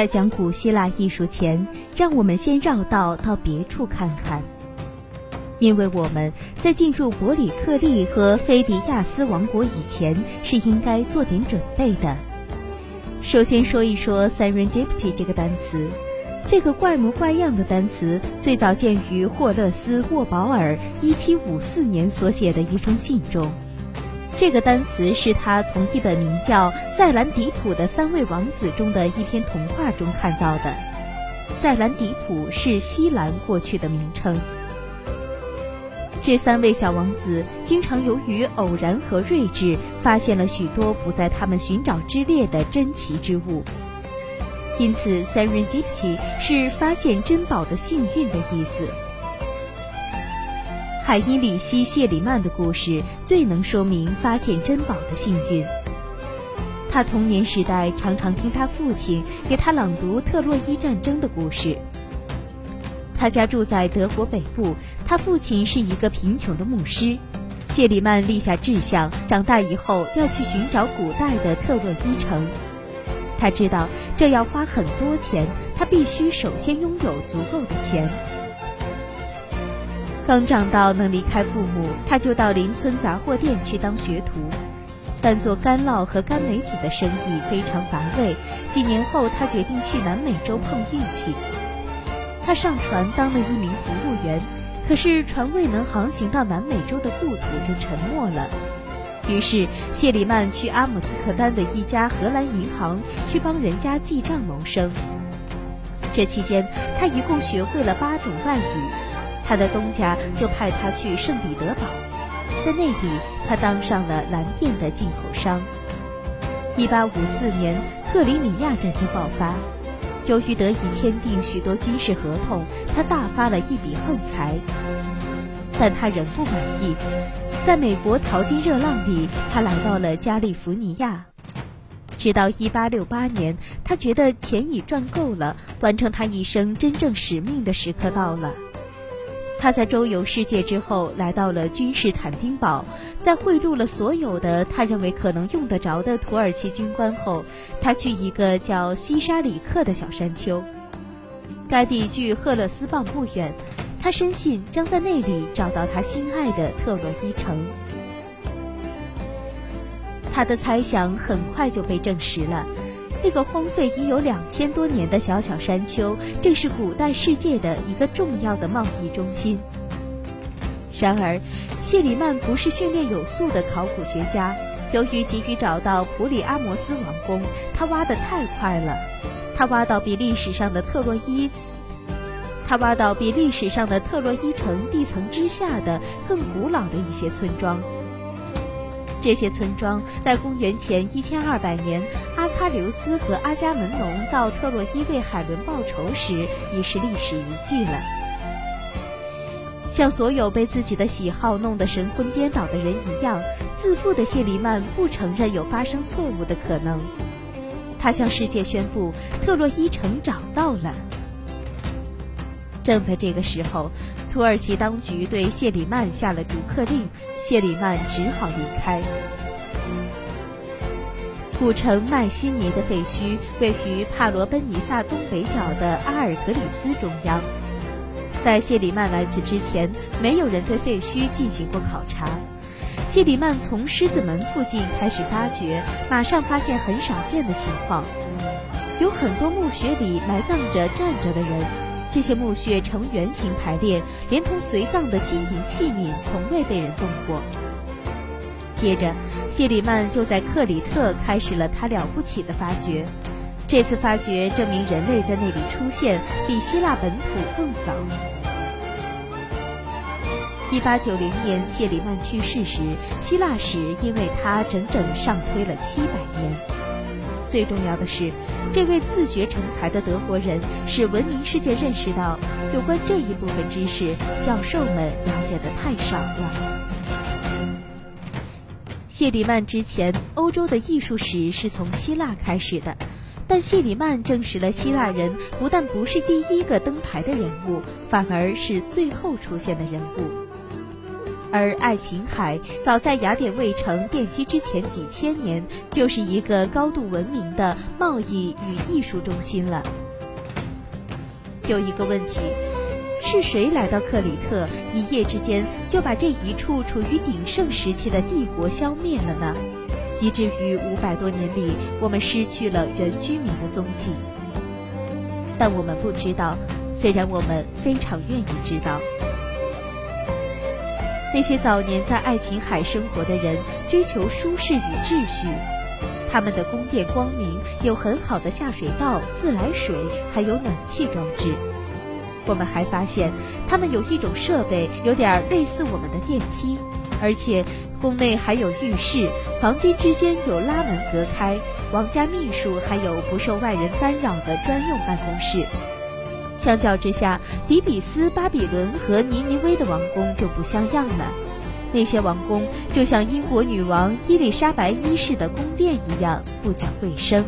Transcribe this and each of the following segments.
在讲古希腊艺术前，让我们先绕道到别处看看，因为我们在进入伯里克利和菲迪亚斯王国以前，是应该做点准备的。首先说一说 “serendipity” 这个单词。这个怪模怪样的单词最早见于霍勒斯·沃保尔1754年所写的一封信中。这个单词是他从一本名叫《塞兰迪普的三位王子》中的一篇童话中看到的。塞兰迪普是西兰过去的名称。这三位小王子经常由于偶然和睿智，发现了许多不在他们寻找之列的珍奇之物。因此，serendipity 是发现珍宝的幸运的意思。海因里希·谢里曼的故事最能说明发现珍宝的幸运。他童年时代常常听他父亲给他朗读特洛伊战争的故事。他家住在德国北部，他父亲是一个贫穷的牧师。谢里曼立下志向，长大以后要去寻找古代的特洛伊城。他知道这要花很多钱，他必须首先拥有足够的钱。刚长到能离开父母，他就到邻村杂货店去当学徒，但做干酪和干梅子的生意非常乏味。几年后，他决定去南美洲碰运气。他上船当了一名服务员，可是船未能航行到南美洲的故土就沉没了。于是，谢里曼去阿姆斯特丹的一家荷兰银行去帮人家记账谋生。这期间，他一共学会了八种外语。他的东家就派他去圣彼得堡，在那里，他当上了蓝靛的进口商。1854年，克里米亚战争爆发，由于得以签订许多军事合同，他大发了一笔横财。但他仍不满意。在美国淘金热浪里，他来到了加利福尼亚。直到1868年，他觉得钱已赚够了，完成他一生真正使命的时刻到了。他在周游世界之后，来到了君士坦丁堡，在贿赂了所有的他认为可能用得着的土耳其军官后，他去一个叫西沙里克的小山丘，该地距赫勒斯邦不远。他深信将在那里找到他心爱的特洛伊城。他的猜想很快就被证实了，那个荒废已有两千多年的小小山丘，正是古代世界的一个重要的贸易中心。然而，谢里曼不是训练有素的考古学家，由于急于找到普里阿摩斯王宫，他挖得太快了，他挖到比历史上的特洛伊。他挖到比历史上的特洛伊城地层之下的更古老的一些村庄。这些村庄在公元前一千二百年，阿刘斯和阿伽门农到特洛伊为海伦报仇时，已是历史遗迹了。像所有被自己的喜好弄得神魂颠倒的人一样，自负的谢里曼不承认有发生错误的可能。他向世界宣布，特洛伊城找到了。正在这个时候，土耳其当局对谢里曼下了逐客令，谢里曼只好离开。古城麦西尼的废墟位于帕罗奔尼撒东北角的阿尔格里斯中央。在谢里曼来此之前，没有人对废墟进行过考察。谢里曼从狮子门附近开始发掘，马上发现很少见的情况：有很多墓穴里埋葬着站着的人。这些墓穴呈圆形排列，连同随葬的金银器皿从未被人动过。接着，谢里曼又在克里特开始了他了不起的发掘。这次发掘证明人类在那里出现比希腊本土更早。一八九零年，谢里曼去世时，希腊史因为他整整上推了七百年。最重要的是，这位自学成才的德国人使文明世界认识到，有关这一部分知识，教授们了解的太少了。谢里曼之前，欧洲的艺术史是从希腊开始的，但谢里曼证实了希腊人不但不是第一个登台的人物，反而是最后出现的人物。而爱琴海早在雅典卫城奠基之前几千年，就是一个高度文明的贸易与艺术中心了。有一个问题，是谁来到克里特，一夜之间就把这一处处于鼎盛时期的帝国消灭了呢？以至于五百多年里，我们失去了原居民的踪迹。但我们不知道，虽然我们非常愿意知道。那些早年在爱琴海生活的人追求舒适与秩序，他们的宫殿光明，有很好的下水道、自来水，还有暖气装置。我们还发现，他们有一种设备，有点类似我们的电梯，而且宫内还有浴室，房间之间有拉门隔开，王家秘书还有不受外人干扰的专用办公室。相较之下，底比斯、巴比伦和尼尼微的王宫就不像样了。那些王宫就像英国女王伊丽莎白一世的宫殿一样不讲卫生。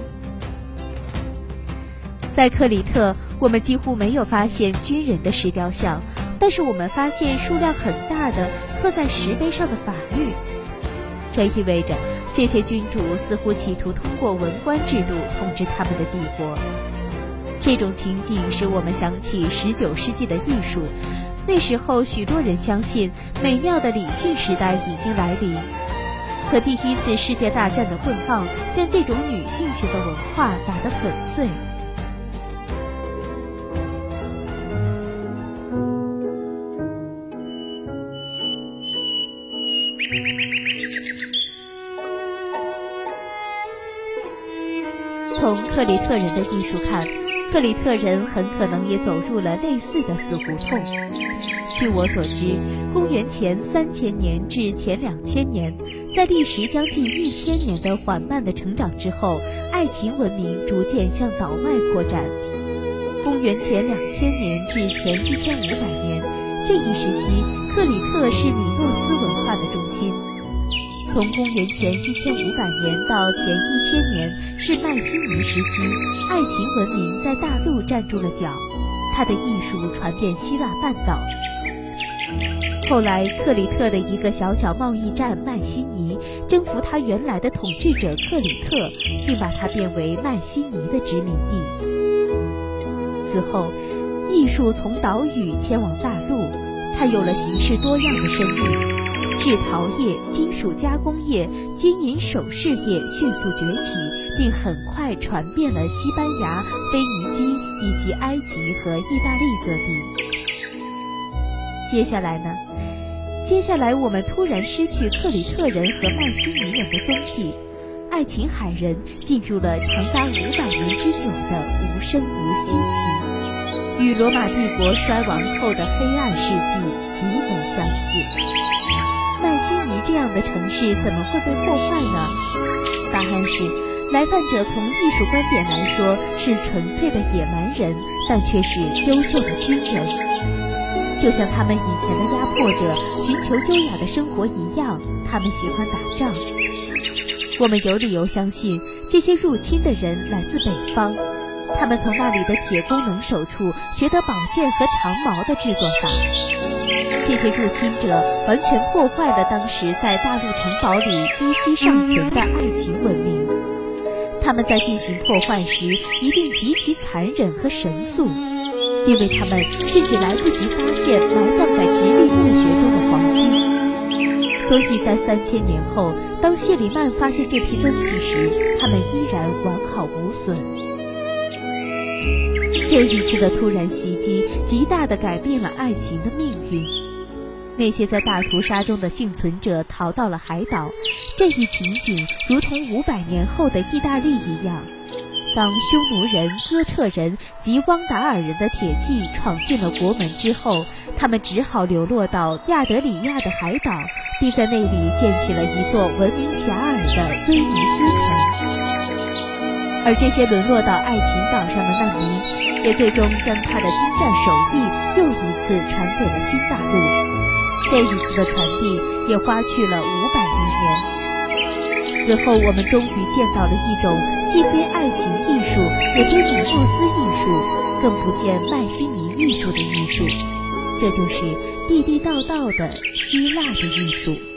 在克里特，我们几乎没有发现军人的石雕像，但是我们发现数量很大的刻在石碑上的法律。这意味着这些君主似乎企图通过文官制度统治他们的帝国。这种情景使我们想起十九世纪的艺术，那时候许多人相信美妙的理性时代已经来临。可第一次世界大战的棍棒将这种女性型的文化打得粉碎。克里特人的艺术看。克里特人很可能也走入了类似的死胡同。据我所知，公元前三千年至前两千年，在历时将近一千年的缓慢的成长之后，爱琴文明逐渐向岛外扩展。公元前两千年至前一千五百年这一时期，克里特是米诺斯文化的中心。从公元前一千五百年到前一千年是迈锡尼时期，爱琴文明在大陆站住了脚，它的艺术传遍希腊半岛。后来，克里特的一个小小贸易站迈锡尼征服他原来的统治者克里特，并把它变为迈锡尼的殖民地。此后，艺术从岛屿迁往大陆，它有了形式多样的生命。制陶业、金属加工业、金银首饰业迅速崛起，并很快传遍了西班牙、腓尼基以及埃及和意大利各地。接下来呢？接下来我们突然失去克里特人和迈锡尼人的踪迹，爱琴海人进入了长达五百年之久的无声无息期，与罗马帝国衰亡后的黑暗世纪极为相似。悉尼这样的城市怎么会被破坏呢？答案是，来犯者从艺术观点来说是纯粹的野蛮人，但却是优秀的军人。就像他们以前的压迫者寻求优雅的生活一样，他们喜欢打仗。我们有理由相信，这些入侵的人来自北方，他们从那里的铁工能手处学得宝剑和长矛的制作法。这些入侵者完全破坏了当时在大陆城堡里依稀尚存的爱情文明。他们在进行破坏时一定极其残忍和神速，因为他们甚至来不及发现埋葬在直立墓穴中的黄金。所以在三千年后，当谢里曼发现这批东西时，他们依然完好无损。这一次的突然袭击，极大地改变了爱情的命运。那些在大屠杀中的幸存者逃到了海岛，这一情景如同五百年后的意大利一样。当匈奴人、哥特人及汪达尔人的铁骑闯进了国门之后，他们只好流落到亚德里亚的海岛，并在那里建起了一座闻名遐迩的威尼斯城。而这些沦落到爱琴岛上的难民，也最终将他的精湛手艺又一次传给了新大陆。这一次的传递也花去了五百多年。此后，我们终于见到了一种既非爱情艺术，也非米诺斯艺术，更不见迈锡尼艺术的艺术。这就是地地道道的希腊的艺术。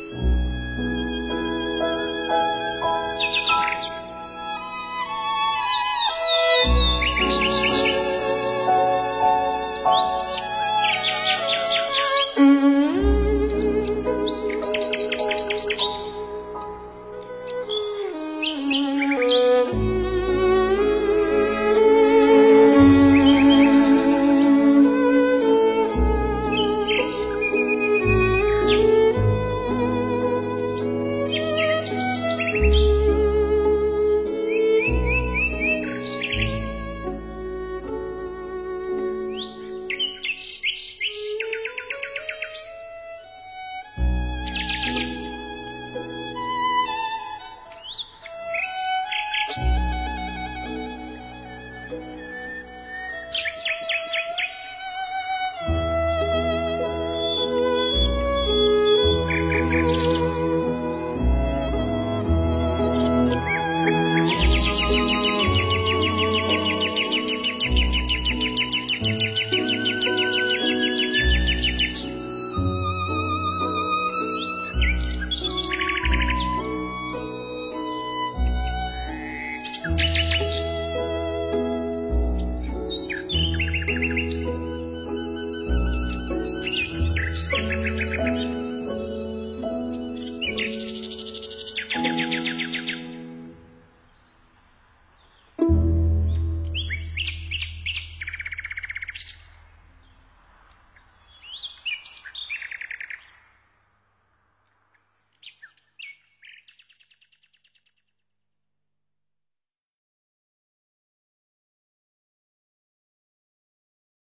Música